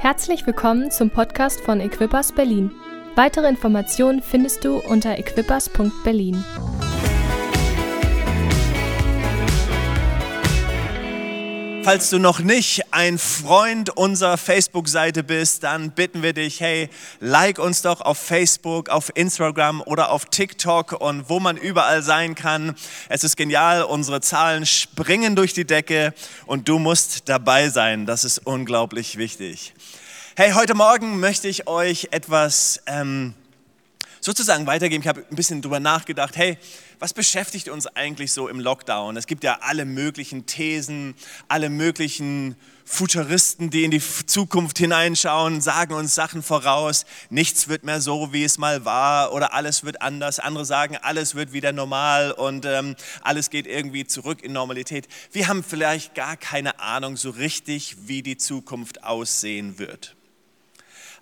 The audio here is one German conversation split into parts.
Herzlich willkommen zum Podcast von Equippers Berlin. Weitere Informationen findest du unter equippers.berlin. Falls du noch nicht ein Freund unserer Facebook-Seite bist, dann bitten wir dich, hey, like uns doch auf Facebook, auf Instagram oder auf TikTok und wo man überall sein kann. Es ist genial, unsere Zahlen springen durch die Decke und du musst dabei sein. Das ist unglaublich wichtig. Hey, heute Morgen möchte ich euch etwas ähm, sozusagen weitergeben. Ich habe ein bisschen drüber nachgedacht. Hey, was beschäftigt uns eigentlich so im Lockdown? Es gibt ja alle möglichen Thesen, alle möglichen Futuristen, die in die Zukunft hineinschauen, sagen uns Sachen voraus. Nichts wird mehr so, wie es mal war oder alles wird anders. Andere sagen, alles wird wieder normal und ähm, alles geht irgendwie zurück in Normalität. Wir haben vielleicht gar keine Ahnung so richtig, wie die Zukunft aussehen wird.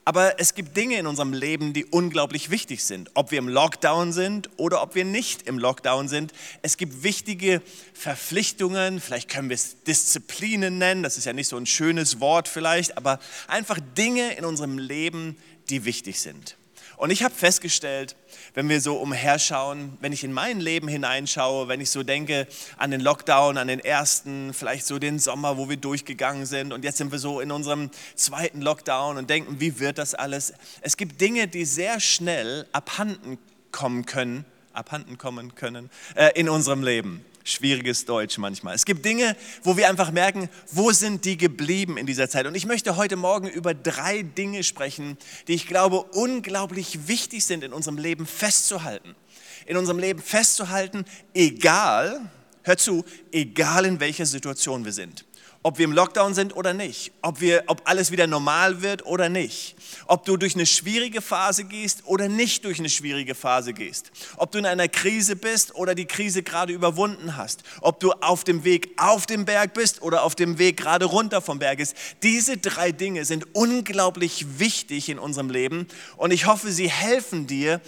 Aber es gibt Dinge in unserem Leben, die unglaublich wichtig sind. Ob wir im Lockdown sind oder ob wir nicht im Lockdown sind. Es gibt wichtige Verpflichtungen, vielleicht können wir es Disziplinen nennen, das ist ja nicht so ein schönes Wort vielleicht, aber einfach Dinge in unserem Leben, die wichtig sind. Und ich habe festgestellt, wenn wir so umherschauen, wenn ich in mein Leben hineinschaue, wenn ich so denke an den Lockdown, an den ersten, vielleicht so den Sommer, wo wir durchgegangen sind und jetzt sind wir so in unserem zweiten Lockdown und denken, wie wird das alles? Es gibt Dinge, die sehr schnell abhanden kommen können, abhanden kommen können äh, in unserem Leben schwieriges Deutsch manchmal. Es gibt Dinge, wo wir einfach merken, wo sind die geblieben in dieser Zeit? Und ich möchte heute Morgen über drei Dinge sprechen, die ich glaube unglaublich wichtig sind in unserem Leben festzuhalten. In unserem Leben festzuhalten, egal, hör zu, egal in welcher Situation wir sind ob wir im Lockdown sind oder nicht, ob, wir, ob alles wieder normal wird oder nicht, ob du durch eine schwierige Phase gehst oder nicht durch eine schwierige Phase gehst, ob du in einer Krise bist oder die Krise gerade überwunden hast, ob du auf dem Weg auf dem Berg bist oder auf dem Weg gerade runter vom Berg ist. Diese drei Dinge sind unglaublich wichtig in unserem Leben und ich hoffe, sie helfen dir,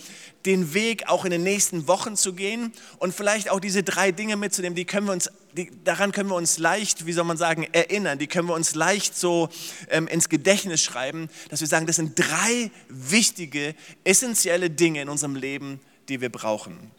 den Weg auch in den nächsten Wochen zu gehen und vielleicht auch diese drei Dinge mitzunehmen, die können wir uns, die, daran können wir uns leicht, wie soll man sagen, erinnern, die können wir uns leicht so ähm, ins Gedächtnis schreiben, dass wir sagen, das sind drei wichtige, essentielle Dinge in unserem Leben, die wir brauchen.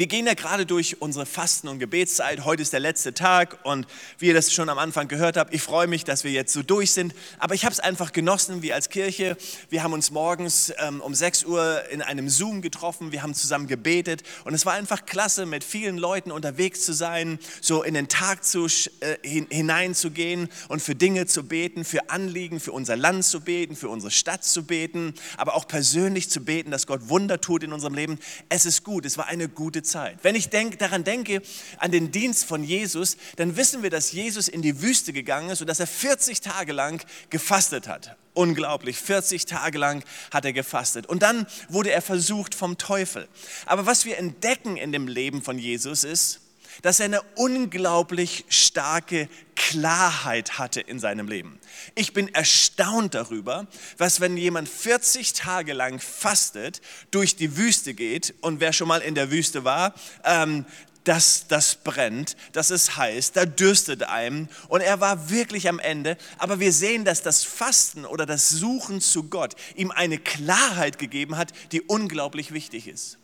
Wir gehen ja gerade durch unsere Fasten- und Gebetszeit. Heute ist der letzte Tag und wie ihr das schon am Anfang gehört habt, ich freue mich, dass wir jetzt so durch sind. Aber ich habe es einfach genossen, wie als Kirche. Wir haben uns morgens ähm, um 6 Uhr in einem Zoom getroffen. Wir haben zusammen gebetet und es war einfach klasse, mit vielen Leuten unterwegs zu sein, so in den Tag zu, äh, hineinzugehen und für Dinge zu beten, für Anliegen, für unser Land zu beten, für unsere Stadt zu beten, aber auch persönlich zu beten, dass Gott Wunder tut in unserem Leben. Es ist gut. Es war eine gute gute Zeit. Wenn ich denk, daran denke, an den Dienst von Jesus, dann wissen wir, dass Jesus in die Wüste gegangen ist und dass er 40 Tage lang gefastet hat. Unglaublich, 40 Tage lang hat er gefastet. Und dann wurde er versucht vom Teufel. Aber was wir entdecken in dem Leben von Jesus ist, dass er eine unglaublich starke Klarheit hatte in seinem Leben. Ich bin erstaunt darüber, was wenn jemand 40 Tage lang fastet, durch die Wüste geht und wer schon mal in der Wüste war, ähm, dass das brennt, dass es heiß, da dürstet einem und er war wirklich am Ende. Aber wir sehen, dass das Fasten oder das Suchen zu Gott ihm eine Klarheit gegeben hat, die unglaublich wichtig ist.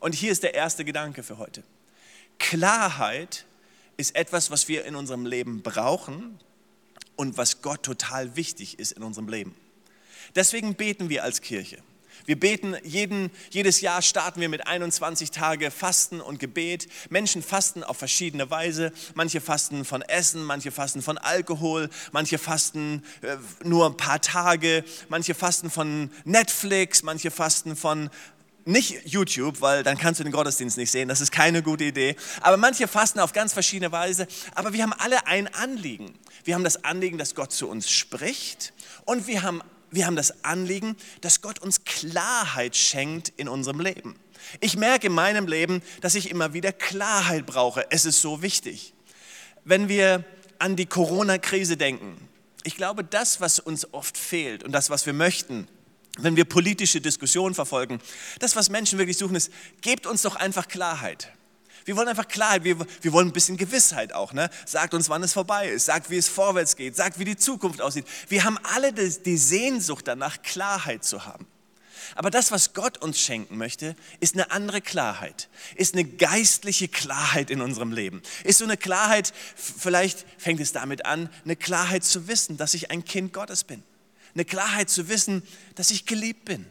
Und hier ist der erste Gedanke für heute. Klarheit ist etwas, was wir in unserem Leben brauchen und was Gott total wichtig ist in unserem Leben. Deswegen beten wir als Kirche. Wir beten jeden, jedes Jahr starten wir mit 21 Tage Fasten und Gebet. Menschen fasten auf verschiedene Weise. Manche fasten von Essen, manche fasten von Alkohol, manche fasten äh, nur ein paar Tage, manche fasten von Netflix, manche fasten von nicht YouTube, weil dann kannst du den Gottesdienst nicht sehen. Das ist keine gute Idee. Aber manche fasten auf ganz verschiedene Weise. Aber wir haben alle ein Anliegen. Wir haben das Anliegen, dass Gott zu uns spricht. Und wir haben, wir haben das Anliegen, dass Gott uns Klarheit schenkt in unserem Leben. Ich merke in meinem Leben, dass ich immer wieder Klarheit brauche. Es ist so wichtig. Wenn wir an die Corona-Krise denken, ich glaube, das, was uns oft fehlt und das, was wir möchten, wenn wir politische Diskussionen verfolgen, das, was Menschen wirklich suchen, ist, gebt uns doch einfach Klarheit. Wir wollen einfach Klarheit, wir, wir wollen ein bisschen Gewissheit auch. Ne? Sagt uns, wann es vorbei ist, sagt, wie es vorwärts geht, sagt, wie die Zukunft aussieht. Wir haben alle die Sehnsucht danach, Klarheit zu haben. Aber das, was Gott uns schenken möchte, ist eine andere Klarheit, ist eine geistliche Klarheit in unserem Leben. Ist so eine Klarheit, vielleicht fängt es damit an, eine Klarheit zu wissen, dass ich ein Kind Gottes bin. Eine Klarheit zu wissen, dass ich geliebt bin.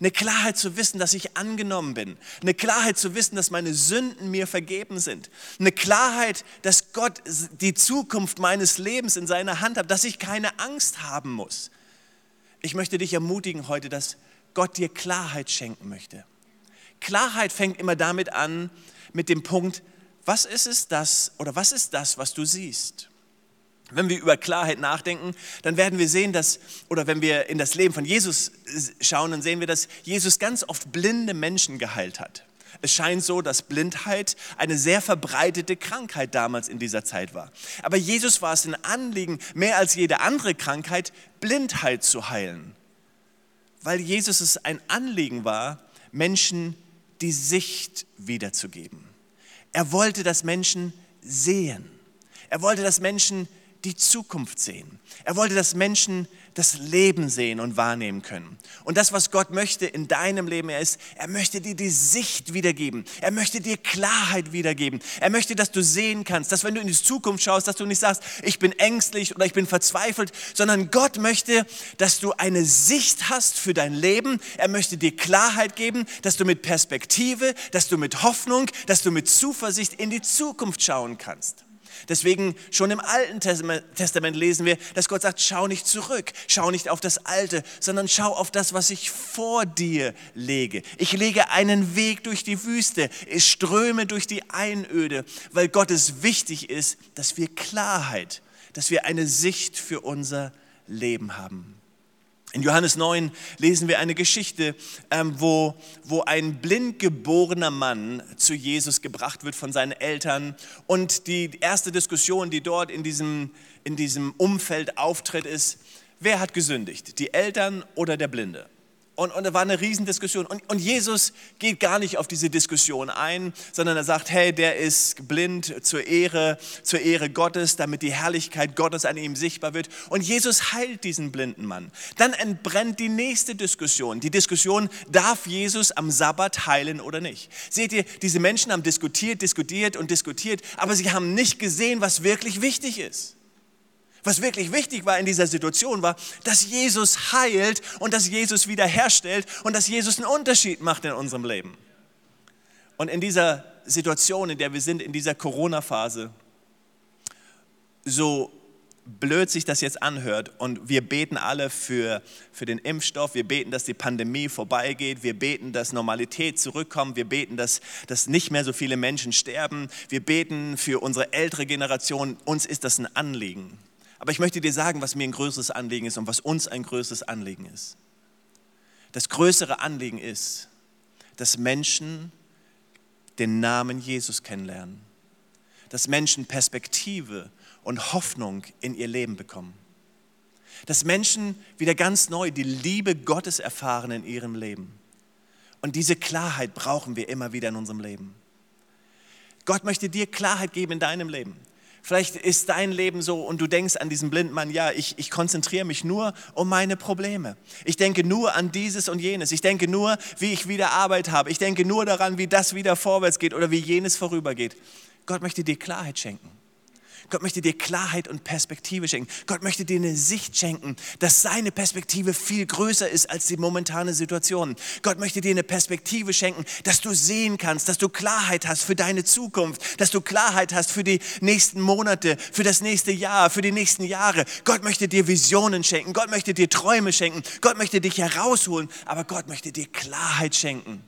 Eine Klarheit zu wissen, dass ich angenommen bin. Eine Klarheit zu wissen, dass meine Sünden mir vergeben sind. Eine Klarheit, dass Gott die Zukunft meines Lebens in seiner Hand hat, dass ich keine Angst haben muss. Ich möchte dich ermutigen heute, dass Gott dir Klarheit schenken möchte. Klarheit fängt immer damit an, mit dem Punkt, was ist es das oder was ist das, was du siehst? Wenn wir über Klarheit nachdenken, dann werden wir sehen, dass, oder wenn wir in das Leben von Jesus schauen, dann sehen wir, dass Jesus ganz oft blinde Menschen geheilt hat. Es scheint so, dass Blindheit eine sehr verbreitete Krankheit damals in dieser Zeit war. Aber Jesus war es ein Anliegen, mehr als jede andere Krankheit, Blindheit zu heilen weil Jesus es ein Anliegen war, Menschen die Sicht wiederzugeben. Er wollte, dass Menschen sehen. Er wollte, dass Menschen die Zukunft sehen. Er wollte, dass Menschen das Leben sehen und wahrnehmen können. Und das, was Gott möchte in deinem Leben, er ist, er möchte dir die Sicht wiedergeben. Er möchte dir Klarheit wiedergeben. Er möchte, dass du sehen kannst, dass wenn du in die Zukunft schaust, dass du nicht sagst, ich bin ängstlich oder ich bin verzweifelt, sondern Gott möchte, dass du eine Sicht hast für dein Leben. Er möchte dir Klarheit geben, dass du mit Perspektive, dass du mit Hoffnung, dass du mit Zuversicht in die Zukunft schauen kannst. Deswegen schon im Alten Testament lesen wir, dass Gott sagt, schau nicht zurück, schau nicht auf das Alte, sondern schau auf das, was ich vor dir lege. Ich lege einen Weg durch die Wüste, ich ströme durch die Einöde, weil Gott es wichtig ist, dass wir Klarheit, dass wir eine Sicht für unser Leben haben. In Johannes 9 lesen wir eine Geschichte, ähm, wo, wo ein blind geborener Mann zu Jesus gebracht wird von seinen Eltern. Und die erste Diskussion, die dort in diesem, in diesem Umfeld auftritt, ist, wer hat gesündigt, die Eltern oder der Blinde? Und, und da war eine Riesendiskussion. Und, und Jesus geht gar nicht auf diese Diskussion ein, sondern er sagt, hey, der ist blind zur Ehre, zur Ehre Gottes, damit die Herrlichkeit Gottes an ihm sichtbar wird. Und Jesus heilt diesen blinden Mann. Dann entbrennt die nächste Diskussion. Die Diskussion, darf Jesus am Sabbat heilen oder nicht? Seht ihr, diese Menschen haben diskutiert, diskutiert und diskutiert, aber sie haben nicht gesehen, was wirklich wichtig ist. Was wirklich wichtig war in dieser Situation war, dass Jesus heilt und dass Jesus wiederherstellt und dass Jesus einen Unterschied macht in unserem Leben. Und in dieser Situation, in der wir sind, in dieser Corona-Phase, so blöd sich das jetzt anhört und wir beten alle für, für den Impfstoff, wir beten, dass die Pandemie vorbeigeht, wir beten, dass Normalität zurückkommt, wir beten, dass, dass nicht mehr so viele Menschen sterben, wir beten für unsere ältere Generation, uns ist das ein Anliegen. Aber ich möchte dir sagen, was mir ein größeres Anliegen ist und was uns ein größeres Anliegen ist. Das größere Anliegen ist, dass Menschen den Namen Jesus kennenlernen, dass Menschen Perspektive und Hoffnung in ihr Leben bekommen, dass Menschen wieder ganz neu die Liebe Gottes erfahren in ihrem Leben. Und diese Klarheit brauchen wir immer wieder in unserem Leben. Gott möchte dir Klarheit geben in deinem Leben. Vielleicht ist dein Leben so und du denkst an diesen Blindmann, ja, ich, ich konzentriere mich nur um meine Probleme. Ich denke nur an dieses und jenes. Ich denke nur, wie ich wieder Arbeit habe. Ich denke nur daran, wie das wieder vorwärts geht oder wie jenes vorübergeht. Gott möchte dir Klarheit schenken. Gott möchte dir Klarheit und Perspektive schenken. Gott möchte dir eine Sicht schenken, dass seine Perspektive viel größer ist als die momentane Situation. Gott möchte dir eine Perspektive schenken, dass du sehen kannst, dass du Klarheit hast für deine Zukunft, dass du Klarheit hast für die nächsten Monate, für das nächste Jahr, für die nächsten Jahre. Gott möchte dir Visionen schenken. Gott möchte dir Träume schenken. Gott möchte dich herausholen, aber Gott möchte dir Klarheit schenken.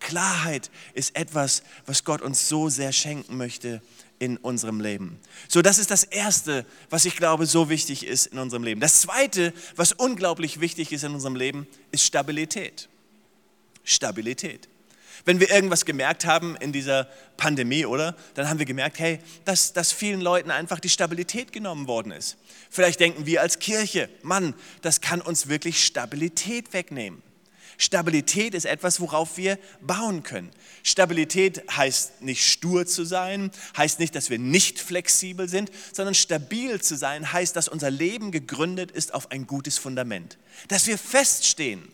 Klarheit ist etwas, was Gott uns so sehr schenken möchte in unserem Leben. So, das ist das Erste, was ich glaube so wichtig ist in unserem Leben. Das Zweite, was unglaublich wichtig ist in unserem Leben, ist Stabilität. Stabilität. Wenn wir irgendwas gemerkt haben in dieser Pandemie, oder? Dann haben wir gemerkt, hey, dass, dass vielen Leuten einfach die Stabilität genommen worden ist. Vielleicht denken wir als Kirche, Mann, das kann uns wirklich Stabilität wegnehmen. Stabilität ist etwas, worauf wir bauen können. Stabilität heißt nicht stur zu sein, heißt nicht, dass wir nicht flexibel sind, sondern stabil zu sein heißt, dass unser Leben gegründet ist auf ein gutes Fundament, dass wir feststehen.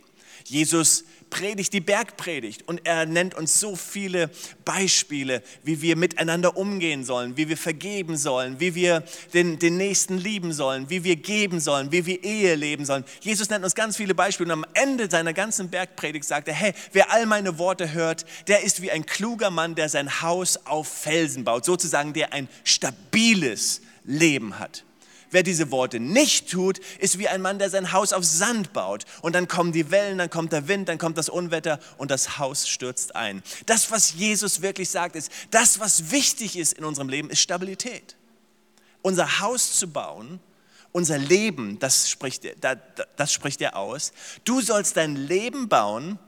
Jesus predigt die Bergpredigt und er nennt uns so viele Beispiele, wie wir miteinander umgehen sollen, wie wir vergeben sollen, wie wir den, den Nächsten lieben sollen, wie wir geben sollen, wie wir Ehe leben sollen. Jesus nennt uns ganz viele Beispiele und am Ende seiner ganzen Bergpredigt sagt er, hey, wer all meine Worte hört, der ist wie ein kluger Mann, der sein Haus auf Felsen baut, sozusagen der ein stabiles Leben hat. Wer diese Worte nicht tut, ist wie ein Mann, der sein Haus auf Sand baut. Und dann kommen die Wellen, dann kommt der Wind, dann kommt das Unwetter und das Haus stürzt ein. Das, was Jesus wirklich sagt, ist, das, was wichtig ist in unserem Leben, ist Stabilität. Unser Haus zu bauen, unser Leben, das spricht, das spricht er aus. Du sollst dein Leben bauen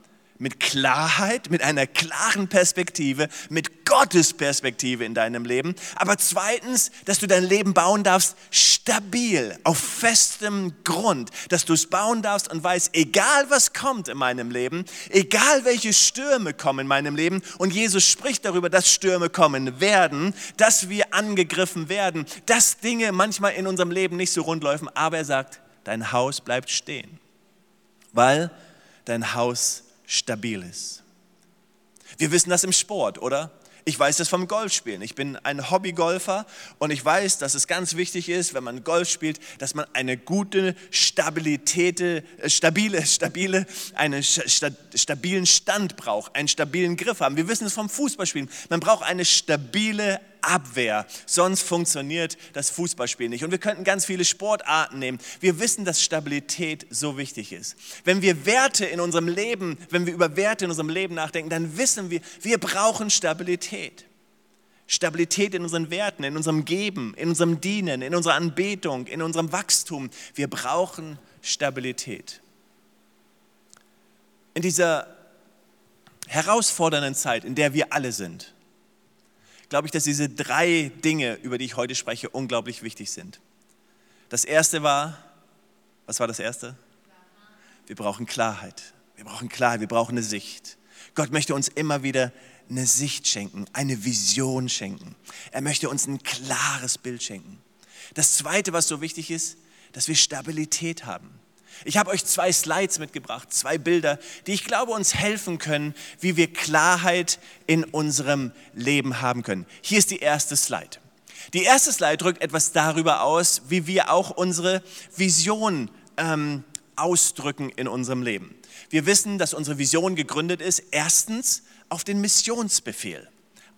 mit Klarheit, mit einer klaren Perspektive, mit Gottes Perspektive in deinem Leben. Aber zweitens, dass du dein Leben bauen darfst, stabil, auf festem Grund, dass du es bauen darfst und weißt, egal was kommt in meinem Leben, egal welche Stürme kommen in meinem Leben, und Jesus spricht darüber, dass Stürme kommen werden, dass wir angegriffen werden, dass Dinge manchmal in unserem Leben nicht so rund laufen, aber er sagt, dein Haus bleibt stehen, weil dein Haus stabil ist. Wir wissen das im Sport, oder? Ich weiß das vom Golfspielen. Ich bin ein Hobbygolfer und ich weiß, dass es ganz wichtig ist, wenn man Golf spielt, dass man eine gute Stabilität, äh, stabile, stabile, einen stabilen Stand braucht, einen stabilen Griff haben. Wir wissen es vom Fußballspielen. Man braucht eine stabile Abwehr, sonst funktioniert das Fußballspiel nicht. Und wir könnten ganz viele Sportarten nehmen. Wir wissen, dass Stabilität so wichtig ist. Wenn wir Werte in unserem Leben, wenn wir über Werte in unserem Leben nachdenken, dann wissen wir, wir brauchen Stabilität. Stabilität in unseren Werten, in unserem Geben, in unserem Dienen, in unserer Anbetung, in unserem Wachstum. Wir brauchen Stabilität. In dieser herausfordernden Zeit, in der wir alle sind, glaube ich, dass diese drei Dinge, über die ich heute spreche, unglaublich wichtig sind. Das erste war, was war das erste? Wir brauchen Klarheit. Wir brauchen Klarheit, wir brauchen eine Sicht. Gott möchte uns immer wieder eine Sicht schenken, eine Vision schenken. Er möchte uns ein klares Bild schenken. Das zweite, was so wichtig ist, dass wir Stabilität haben. Ich habe euch zwei Slides mitgebracht, zwei Bilder, die ich glaube uns helfen können, wie wir Klarheit in unserem Leben haben können. Hier ist die erste Slide. Die erste Slide drückt etwas darüber aus, wie wir auch unsere Vision ähm, ausdrücken in unserem Leben. Wir wissen, dass unsere Vision gegründet ist, erstens auf den Missionsbefehl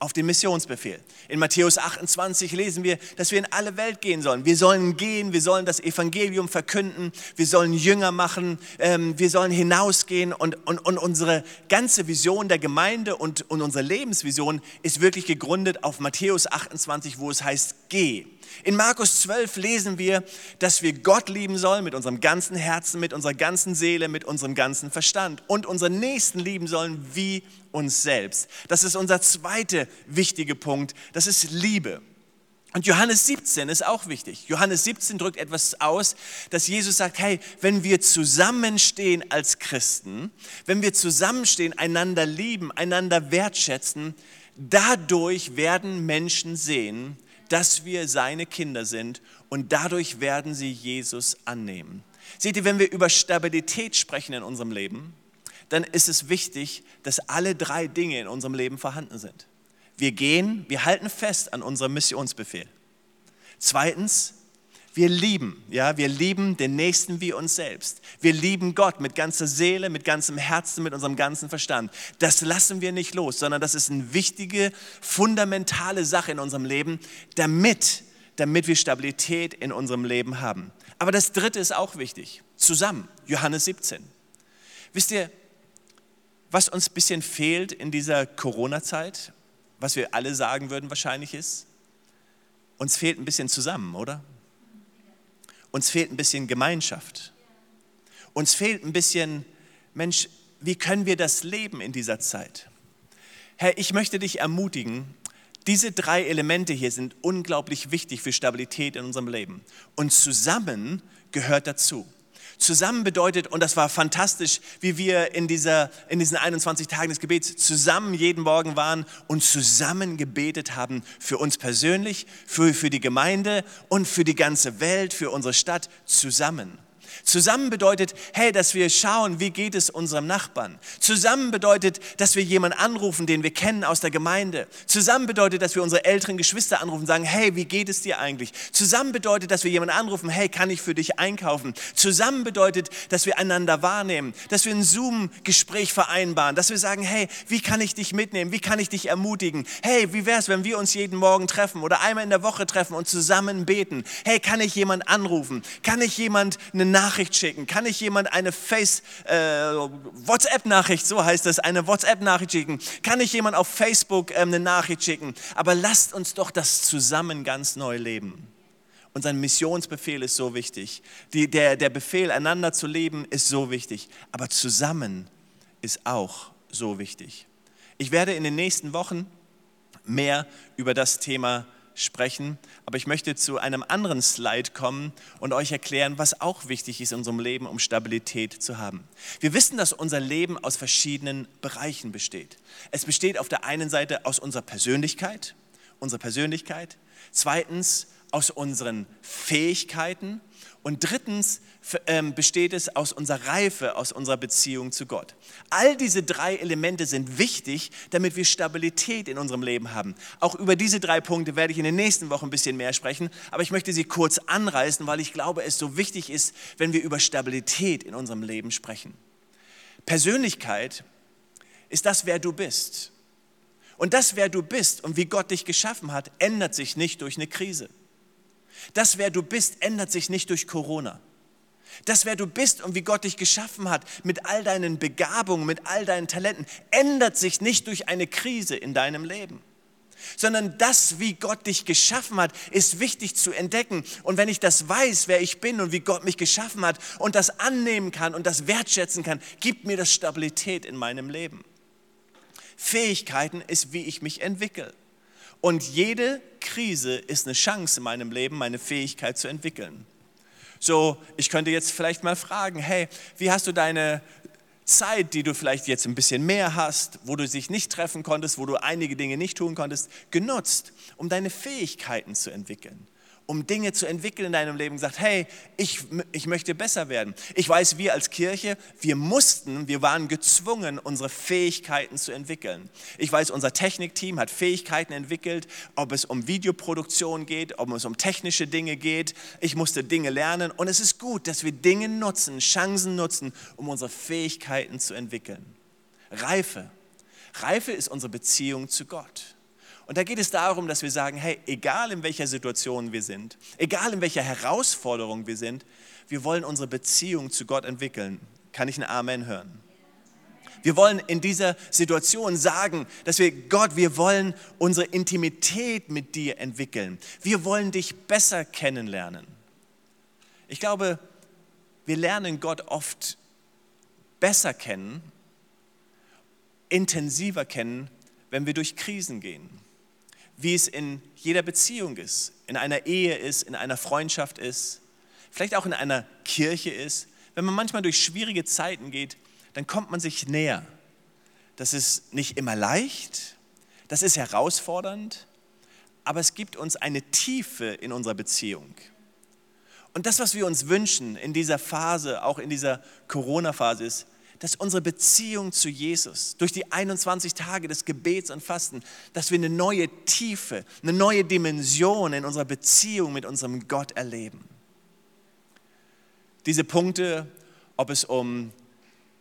auf den Missionsbefehl. In Matthäus 28 lesen wir, dass wir in alle Welt gehen sollen. Wir sollen gehen, wir sollen das Evangelium verkünden, wir sollen Jünger machen, ähm, wir sollen hinausgehen und, und, und unsere ganze Vision der Gemeinde und, und unsere Lebensvision ist wirklich gegründet auf Matthäus 28, wo es heißt, geh. In Markus 12 lesen wir, dass wir Gott lieben sollen mit unserem ganzen Herzen, mit unserer ganzen Seele, mit unserem ganzen Verstand und unseren Nächsten lieben sollen wie uns selbst. Das ist unser zweiter wichtiger Punkt, das ist Liebe. Und Johannes 17 ist auch wichtig. Johannes 17 drückt etwas aus, dass Jesus sagt, hey, wenn wir zusammenstehen als Christen, wenn wir zusammenstehen, einander lieben, einander wertschätzen, dadurch werden Menschen sehen, dass wir seine Kinder sind und dadurch werden sie Jesus annehmen. Seht ihr, wenn wir über Stabilität sprechen in unserem Leben, dann ist es wichtig, dass alle drei Dinge in unserem Leben vorhanden sind. Wir gehen, wir halten fest an unserem Missionsbefehl. Zweitens, wir lieben, ja, wir lieben den Nächsten wie uns selbst. Wir lieben Gott mit ganzer Seele, mit ganzem Herzen, mit unserem ganzen Verstand. Das lassen wir nicht los, sondern das ist eine wichtige, fundamentale Sache in unserem Leben, damit, damit wir Stabilität in unserem Leben haben. Aber das dritte ist auch wichtig. Zusammen, Johannes 17. Wisst ihr, was uns ein bisschen fehlt in dieser Corona-Zeit, was wir alle sagen würden wahrscheinlich ist, uns fehlt ein bisschen zusammen, oder? Uns fehlt ein bisschen Gemeinschaft. Uns fehlt ein bisschen, Mensch, wie können wir das leben in dieser Zeit? Herr, ich möchte dich ermutigen, diese drei Elemente hier sind unglaublich wichtig für Stabilität in unserem Leben. Und zusammen gehört dazu. Zusammen bedeutet, und das war fantastisch, wie wir in, dieser, in diesen 21 Tagen des Gebets zusammen jeden Morgen waren und zusammen gebetet haben für uns persönlich, für, für die Gemeinde und für die ganze Welt, für unsere Stadt zusammen. Zusammen bedeutet, hey, dass wir schauen, wie geht es unserem Nachbarn. Zusammen bedeutet, dass wir jemanden anrufen, den wir kennen aus der Gemeinde. Zusammen bedeutet, dass wir unsere älteren Geschwister anrufen und sagen, hey, wie geht es dir eigentlich? Zusammen bedeutet, dass wir jemanden anrufen, hey, kann ich für dich einkaufen? Zusammen bedeutet, dass wir einander wahrnehmen, dass wir ein Zoom-Gespräch vereinbaren, dass wir sagen, hey, wie kann ich dich mitnehmen? Wie kann ich dich ermutigen? Hey, wie wäre es, wenn wir uns jeden Morgen treffen oder einmal in der Woche treffen und zusammen beten? Hey, kann ich jemanden anrufen? Kann ich jemand eine Nachricht Nachricht schicken? Kann ich jemand eine Face, äh, WhatsApp-Nachricht, so heißt es, eine WhatsApp-Nachricht schicken? Kann ich jemand auf Facebook ähm, eine Nachricht schicken? Aber lasst uns doch das zusammen ganz neu leben. Unser Missionsbefehl ist so wichtig. Die, der, der Befehl, einander zu leben, ist so wichtig. Aber zusammen ist auch so wichtig. Ich werde in den nächsten Wochen mehr über das Thema sprechen, aber ich möchte zu einem anderen Slide kommen und euch erklären, was auch wichtig ist in unserem Leben, um Stabilität zu haben. Wir wissen, dass unser Leben aus verschiedenen Bereichen besteht. Es besteht auf der einen Seite aus unserer Persönlichkeit, unserer Persönlichkeit, zweitens aus unseren Fähigkeiten und drittens ähm, besteht es aus unserer Reife, aus unserer Beziehung zu Gott. All diese drei Elemente sind wichtig, damit wir Stabilität in unserem Leben haben. Auch über diese drei Punkte werde ich in den nächsten Wochen ein bisschen mehr sprechen, aber ich möchte sie kurz anreißen, weil ich glaube, es so wichtig ist, wenn wir über Stabilität in unserem Leben sprechen. Persönlichkeit ist das, wer du bist. Und das, wer du bist und wie Gott dich geschaffen hat, ändert sich nicht durch eine Krise. Das, wer du bist, ändert sich nicht durch Corona. Das, wer du bist und wie Gott dich geschaffen hat, mit all deinen Begabungen, mit all deinen Talenten, ändert sich nicht durch eine Krise in deinem Leben. Sondern das, wie Gott dich geschaffen hat, ist wichtig zu entdecken. Und wenn ich das weiß, wer ich bin und wie Gott mich geschaffen hat und das annehmen kann und das wertschätzen kann, gibt mir das Stabilität in meinem Leben. Fähigkeiten ist, wie ich mich entwickle. Und jede Krise ist eine Chance in meinem Leben, meine Fähigkeit zu entwickeln. So, ich könnte jetzt vielleicht mal fragen, hey, wie hast du deine Zeit, die du vielleicht jetzt ein bisschen mehr hast, wo du dich nicht treffen konntest, wo du einige Dinge nicht tun konntest, genutzt, um deine Fähigkeiten zu entwickeln? Um Dinge zu entwickeln in deinem Leben, gesagt, hey, ich, ich möchte besser werden. Ich weiß, wir als Kirche, wir mussten, wir waren gezwungen, unsere Fähigkeiten zu entwickeln. Ich weiß, unser Technikteam hat Fähigkeiten entwickelt, ob es um Videoproduktion geht, ob es um technische Dinge geht. Ich musste Dinge lernen und es ist gut, dass wir Dinge nutzen, Chancen nutzen, um unsere Fähigkeiten zu entwickeln. Reife. Reife ist unsere Beziehung zu Gott. Und da geht es darum, dass wir sagen, hey, egal in welcher Situation wir sind, egal in welcher Herausforderung wir sind, wir wollen unsere Beziehung zu Gott entwickeln. Kann ich ein Amen hören? Wir wollen in dieser Situation sagen, dass wir Gott, wir wollen unsere Intimität mit dir entwickeln. Wir wollen dich besser kennenlernen. Ich glaube, wir lernen Gott oft besser kennen, intensiver kennen, wenn wir durch Krisen gehen wie es in jeder Beziehung ist, in einer Ehe ist, in einer Freundschaft ist, vielleicht auch in einer Kirche ist. Wenn man manchmal durch schwierige Zeiten geht, dann kommt man sich näher. Das ist nicht immer leicht, das ist herausfordernd, aber es gibt uns eine Tiefe in unserer Beziehung. Und das, was wir uns wünschen in dieser Phase, auch in dieser Corona-Phase, ist, dass unsere Beziehung zu Jesus durch die 21 Tage des Gebets und Fasten, dass wir eine neue Tiefe, eine neue Dimension in unserer Beziehung mit unserem Gott erleben. Diese Punkte, ob es um,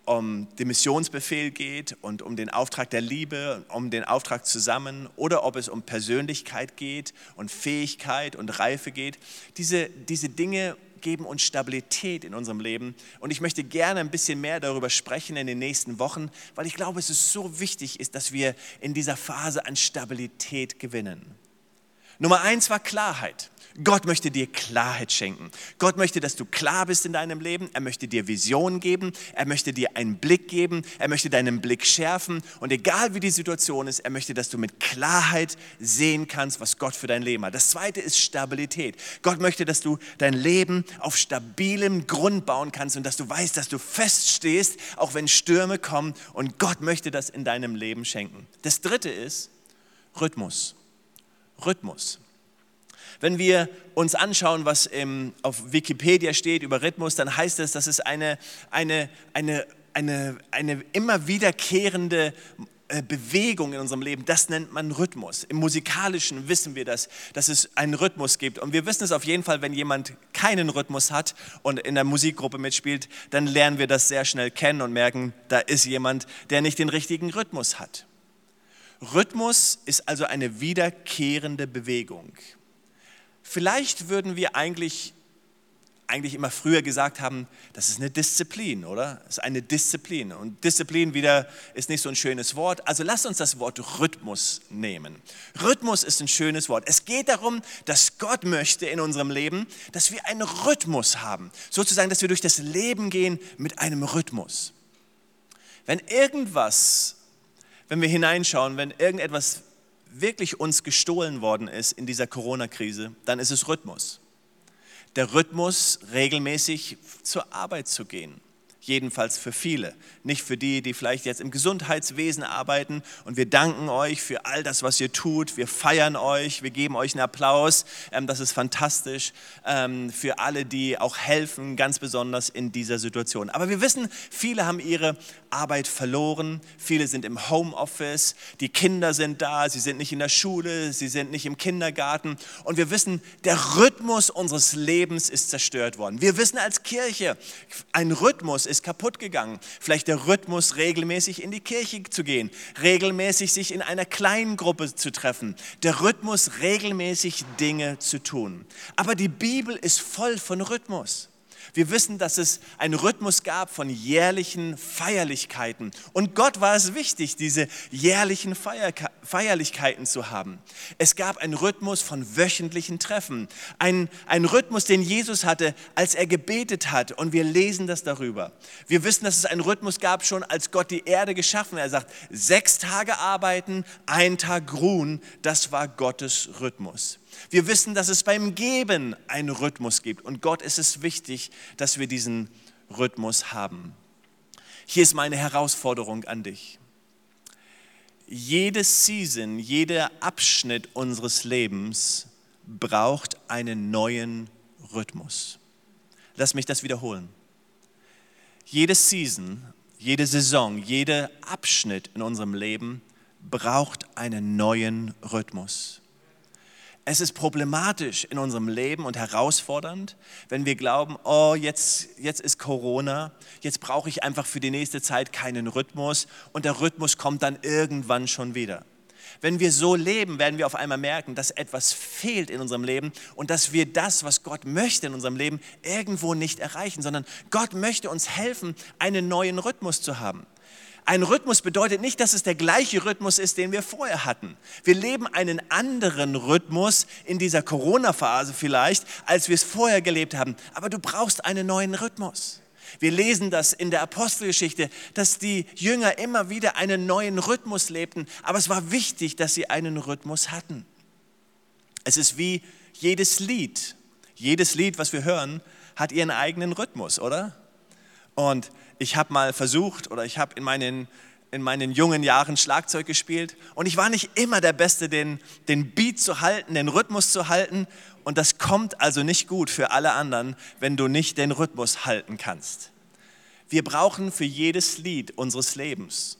um den Missionsbefehl geht und um den Auftrag der Liebe, um den Auftrag zusammen oder ob es um Persönlichkeit geht und Fähigkeit und Reife geht, diese, diese Dinge geben uns Stabilität in unserem Leben. Und ich möchte gerne ein bisschen mehr darüber sprechen in den nächsten Wochen, weil ich glaube, es ist so wichtig ist, dass wir in dieser Phase an Stabilität gewinnen. Nummer eins war Klarheit. Gott möchte dir Klarheit schenken. Gott möchte, dass du klar bist in deinem Leben. Er möchte dir Visionen geben. Er möchte dir einen Blick geben. Er möchte deinen Blick schärfen. Und egal wie die Situation ist, er möchte, dass du mit Klarheit sehen kannst, was Gott für dein Leben hat. Das zweite ist Stabilität. Gott möchte, dass du dein Leben auf stabilem Grund bauen kannst und dass du weißt, dass du feststehst, auch wenn Stürme kommen. Und Gott möchte das in deinem Leben schenken. Das dritte ist Rhythmus. Rhythmus. Wenn wir uns anschauen, was im, auf Wikipedia steht über Rhythmus, dann heißt es, das ist eine, eine, eine, eine, eine immer wiederkehrende äh, Bewegung in unserem Leben, das nennt man Rhythmus. Im musikalischen wissen wir das, dass es einen Rhythmus gibt. Und wir wissen es auf jeden Fall, wenn jemand keinen Rhythmus hat und in der Musikgruppe mitspielt, dann lernen wir das sehr schnell kennen und merken, da ist jemand, der nicht den richtigen Rhythmus hat. Rhythmus ist also eine wiederkehrende Bewegung. Vielleicht würden wir eigentlich, eigentlich immer früher gesagt haben, das ist eine Disziplin, oder? Das ist eine Disziplin. Und Disziplin wieder ist nicht so ein schönes Wort. Also lasst uns das Wort Rhythmus nehmen. Rhythmus ist ein schönes Wort. Es geht darum, dass Gott möchte in unserem Leben, dass wir einen Rhythmus haben. Sozusagen, dass wir durch das Leben gehen mit einem Rhythmus. Wenn irgendwas, wenn wir hineinschauen, wenn irgendetwas wirklich uns gestohlen worden ist in dieser Corona-Krise, dann ist es Rhythmus. Der Rhythmus, regelmäßig zur Arbeit zu gehen jedenfalls für viele. Nicht für die, die vielleicht jetzt im Gesundheitswesen arbeiten. Und wir danken euch für all das, was ihr tut. Wir feiern euch, wir geben euch einen Applaus. Ähm, das ist fantastisch ähm, für alle, die auch helfen, ganz besonders in dieser Situation. Aber wir wissen, viele haben ihre Arbeit verloren. Viele sind im Homeoffice. Die Kinder sind da. Sie sind nicht in der Schule. Sie sind nicht im Kindergarten. Und wir wissen, der Rhythmus unseres Lebens ist zerstört worden. Wir wissen als Kirche, ein Rhythmus ist kaputt gegangen. Vielleicht der Rhythmus, regelmäßig in die Kirche zu gehen, regelmäßig sich in einer kleinen Gruppe zu treffen, der Rhythmus, regelmäßig Dinge zu tun. Aber die Bibel ist voll von Rhythmus. Wir wissen, dass es einen Rhythmus gab von jährlichen Feierlichkeiten. Und Gott war es wichtig, diese jährlichen Feierlichkeiten zu haben. Es gab einen Rhythmus von wöchentlichen Treffen. Ein, ein Rhythmus, den Jesus hatte, als er gebetet hat. Und wir lesen das darüber. Wir wissen, dass es einen Rhythmus gab, schon als Gott die Erde geschaffen hat. Er sagt, sechs Tage arbeiten, ein Tag ruhen. Das war Gottes Rhythmus. Wir wissen, dass es beim Geben einen Rhythmus gibt und Gott ist es wichtig, dass wir diesen Rhythmus haben. Hier ist meine Herausforderung an dich. Jede Season, jeder Abschnitt unseres Lebens braucht einen neuen Rhythmus. Lass mich das wiederholen. Jede Season, jede Saison, jeder Abschnitt in unserem Leben braucht einen neuen Rhythmus. Es ist problematisch in unserem Leben und herausfordernd, wenn wir glauben, oh, jetzt, jetzt ist Corona, jetzt brauche ich einfach für die nächste Zeit keinen Rhythmus und der Rhythmus kommt dann irgendwann schon wieder. Wenn wir so leben, werden wir auf einmal merken, dass etwas fehlt in unserem Leben und dass wir das, was Gott möchte in unserem Leben, irgendwo nicht erreichen, sondern Gott möchte uns helfen, einen neuen Rhythmus zu haben. Ein Rhythmus bedeutet nicht, dass es der gleiche Rhythmus ist, den wir vorher hatten. Wir leben einen anderen Rhythmus in dieser Corona-Phase vielleicht, als wir es vorher gelebt haben. Aber du brauchst einen neuen Rhythmus. Wir lesen das in der Apostelgeschichte, dass die Jünger immer wieder einen neuen Rhythmus lebten. Aber es war wichtig, dass sie einen Rhythmus hatten. Es ist wie jedes Lied. Jedes Lied, was wir hören, hat ihren eigenen Rhythmus, oder? Und ich habe mal versucht oder ich habe in meinen, in meinen jungen Jahren Schlagzeug gespielt und ich war nicht immer der Beste, den, den Beat zu halten, den Rhythmus zu halten. Und das kommt also nicht gut für alle anderen, wenn du nicht den Rhythmus halten kannst. Wir brauchen für jedes Lied unseres Lebens,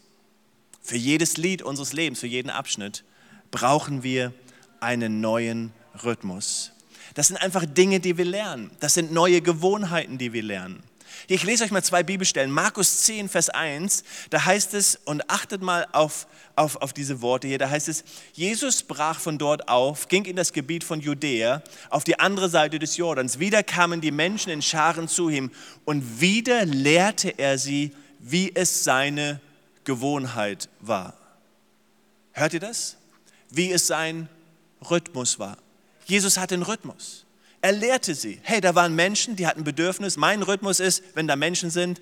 für jedes Lied unseres Lebens, für jeden Abschnitt, brauchen wir einen neuen Rhythmus. Das sind einfach Dinge, die wir lernen. Das sind neue Gewohnheiten, die wir lernen. Ich lese euch mal zwei Bibelstellen. Markus 10, Vers 1, da heißt es, und achtet mal auf, auf, auf diese Worte hier, da heißt es, Jesus brach von dort auf, ging in das Gebiet von Judäa, auf die andere Seite des Jordans. Wieder kamen die Menschen in Scharen zu ihm und wieder lehrte er sie, wie es seine Gewohnheit war. Hört ihr das? Wie es sein Rhythmus war. Jesus hatte einen Rhythmus. Er lehrte sie. Hey, da waren Menschen, die hatten Bedürfnis. Mein Rhythmus ist, wenn da Menschen sind,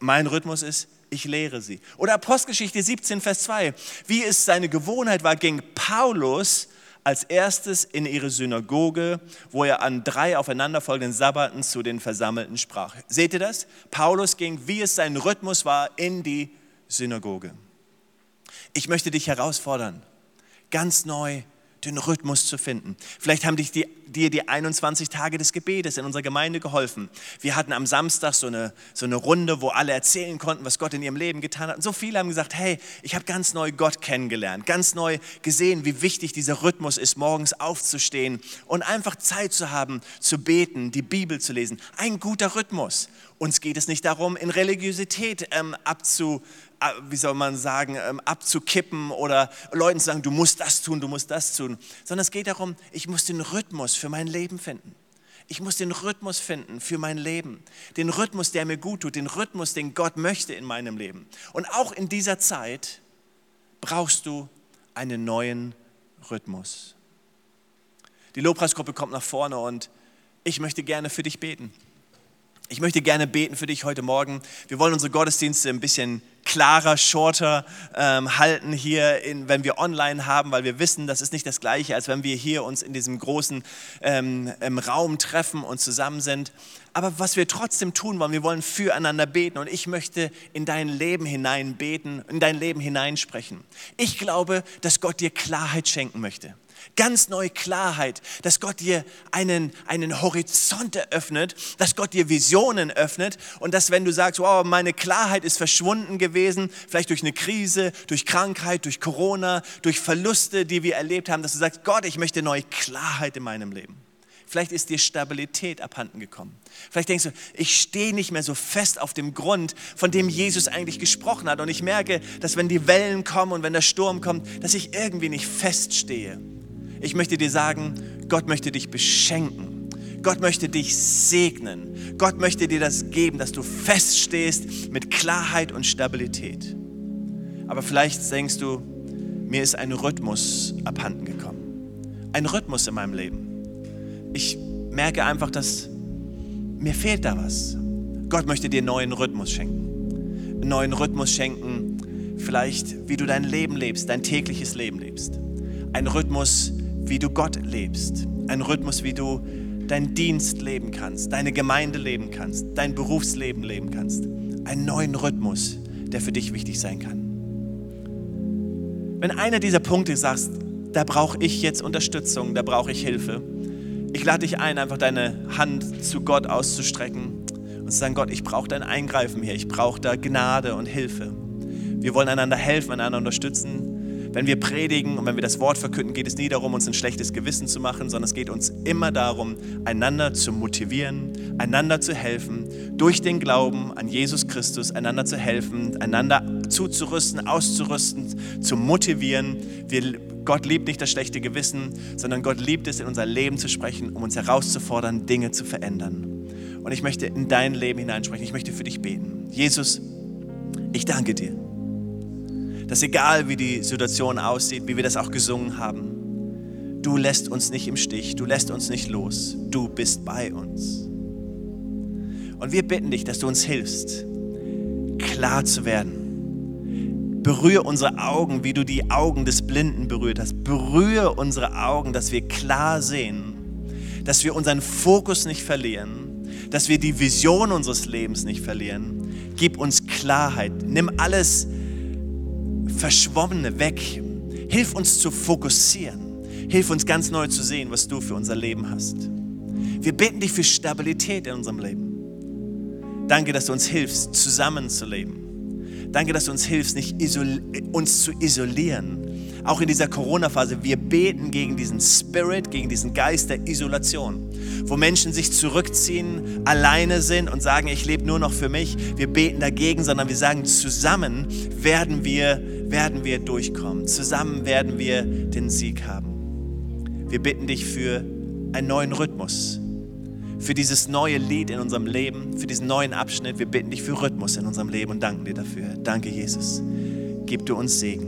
mein Rhythmus ist, ich lehre sie. Oder Apostelgeschichte 17, Vers 2. Wie es seine Gewohnheit war, ging Paulus als erstes in ihre Synagoge, wo er an drei aufeinanderfolgenden Sabbaten zu den Versammelten sprach. Seht ihr das? Paulus ging, wie es sein Rhythmus war, in die Synagoge. Ich möchte dich herausfordern, ganz neu den Rhythmus zu finden. Vielleicht haben dich die, dir die 21 Tage des Gebetes in unserer Gemeinde geholfen. Wir hatten am Samstag so eine, so eine Runde, wo alle erzählen konnten, was Gott in ihrem Leben getan hat. Und so viele haben gesagt, hey, ich habe ganz neu Gott kennengelernt, ganz neu gesehen, wie wichtig dieser Rhythmus ist, morgens aufzustehen und einfach Zeit zu haben, zu beten, die Bibel zu lesen. Ein guter Rhythmus. Uns geht es nicht darum, in Religiosität ähm, abzu, äh, wie soll man sagen, ähm, abzukippen oder Leuten zu sagen, du musst das tun, du musst das tun, sondern es geht darum, ich muss den Rhythmus für mein Leben finden. Ich muss den Rhythmus finden für mein Leben. Den Rhythmus, der mir gut tut, den Rhythmus, den Gott möchte in meinem Leben. Und auch in dieser Zeit brauchst du einen neuen Rhythmus. Die Lobpreisgruppe kommt nach vorne und ich möchte gerne für dich beten. Ich möchte gerne beten für dich heute Morgen. Wir wollen unsere Gottesdienste ein bisschen klarer, shorter ähm, halten hier, in, wenn wir online haben, weil wir wissen, das ist nicht das Gleiche, als wenn wir hier uns in diesem großen ähm, Raum treffen und zusammen sind. Aber was wir trotzdem tun wollen, wir wollen füreinander beten und ich möchte in dein Leben hinein beten, in dein Leben hineinsprechen. Ich glaube, dass Gott dir Klarheit schenken möchte ganz neue Klarheit, dass Gott dir einen, einen Horizont eröffnet, dass Gott dir Visionen öffnet und dass wenn du sagst, wow, meine Klarheit ist verschwunden gewesen, vielleicht durch eine Krise, durch Krankheit, durch Corona, durch Verluste, die wir erlebt haben, dass du sagst, Gott, ich möchte neue Klarheit in meinem Leben. Vielleicht ist dir Stabilität abhanden gekommen. Vielleicht denkst du, ich stehe nicht mehr so fest auf dem Grund, von dem Jesus eigentlich gesprochen hat. Und ich merke, dass wenn die Wellen kommen und wenn der Sturm kommt, dass ich irgendwie nicht feststehe. Ich möchte dir sagen, Gott möchte dich beschenken. Gott möchte dich segnen. Gott möchte dir das geben, dass du feststehst mit Klarheit und Stabilität. Aber vielleicht denkst du, mir ist ein Rhythmus abhanden gekommen. Ein Rhythmus in meinem Leben. Ich merke einfach, dass mir fehlt da was. Gott möchte dir einen neuen Rhythmus schenken. Einen neuen Rhythmus schenken, vielleicht wie du dein Leben lebst, dein tägliches Leben lebst. Ein Rhythmus, wie du Gott lebst. Ein Rhythmus, wie du deinen Dienst leben kannst, deine Gemeinde leben kannst, dein Berufsleben leben kannst. Einen neuen Rhythmus, der für dich wichtig sein kann. Wenn einer dieser Punkte sagst, da brauche ich jetzt Unterstützung, da brauche ich Hilfe, ich lade dich ein, einfach deine Hand zu Gott auszustrecken und zu sagen, Gott, ich brauche dein Eingreifen hier, ich brauche da Gnade und Hilfe. Wir wollen einander helfen, einander unterstützen wenn wir predigen und wenn wir das Wort verkünden, geht es nie darum, uns ein schlechtes Gewissen zu machen, sondern es geht uns immer darum, einander zu motivieren, einander zu helfen, durch den Glauben an Jesus Christus, einander zu helfen, einander zuzurüsten, auszurüsten, zu motivieren. Wir, Gott liebt nicht das schlechte Gewissen, sondern Gott liebt es, in unser Leben zu sprechen, um uns herauszufordern, Dinge zu verändern. Und ich möchte in dein Leben hineinsprechen. Ich möchte für dich beten. Jesus, ich danke dir dass egal wie die Situation aussieht, wie wir das auch gesungen haben, du lässt uns nicht im Stich, du lässt uns nicht los, du bist bei uns. Und wir bitten dich, dass du uns hilfst, klar zu werden. Berühre unsere Augen, wie du die Augen des Blinden berührt hast. Berühre unsere Augen, dass wir klar sehen, dass wir unseren Fokus nicht verlieren, dass wir die Vision unseres Lebens nicht verlieren. Gib uns Klarheit. Nimm alles Verschwommene weg. Hilf uns zu fokussieren. Hilf uns ganz neu zu sehen, was du für unser Leben hast. Wir beten dich für Stabilität in unserem Leben. Danke, dass du uns hilfst, zusammenzuleben. Danke, dass du uns hilfst, nicht uns zu isolieren. Auch in dieser Corona-Phase, wir beten gegen diesen Spirit, gegen diesen Geist der Isolation, wo Menschen sich zurückziehen, alleine sind und sagen, ich lebe nur noch für mich. Wir beten dagegen, sondern wir sagen, zusammen werden wir werden wir durchkommen. Zusammen werden wir den Sieg haben. Wir bitten dich für einen neuen Rhythmus, für dieses neue Lied in unserem Leben, für diesen neuen Abschnitt. Wir bitten dich für Rhythmus in unserem Leben und danken dir dafür. Danke, Jesus. Gib du uns Segen.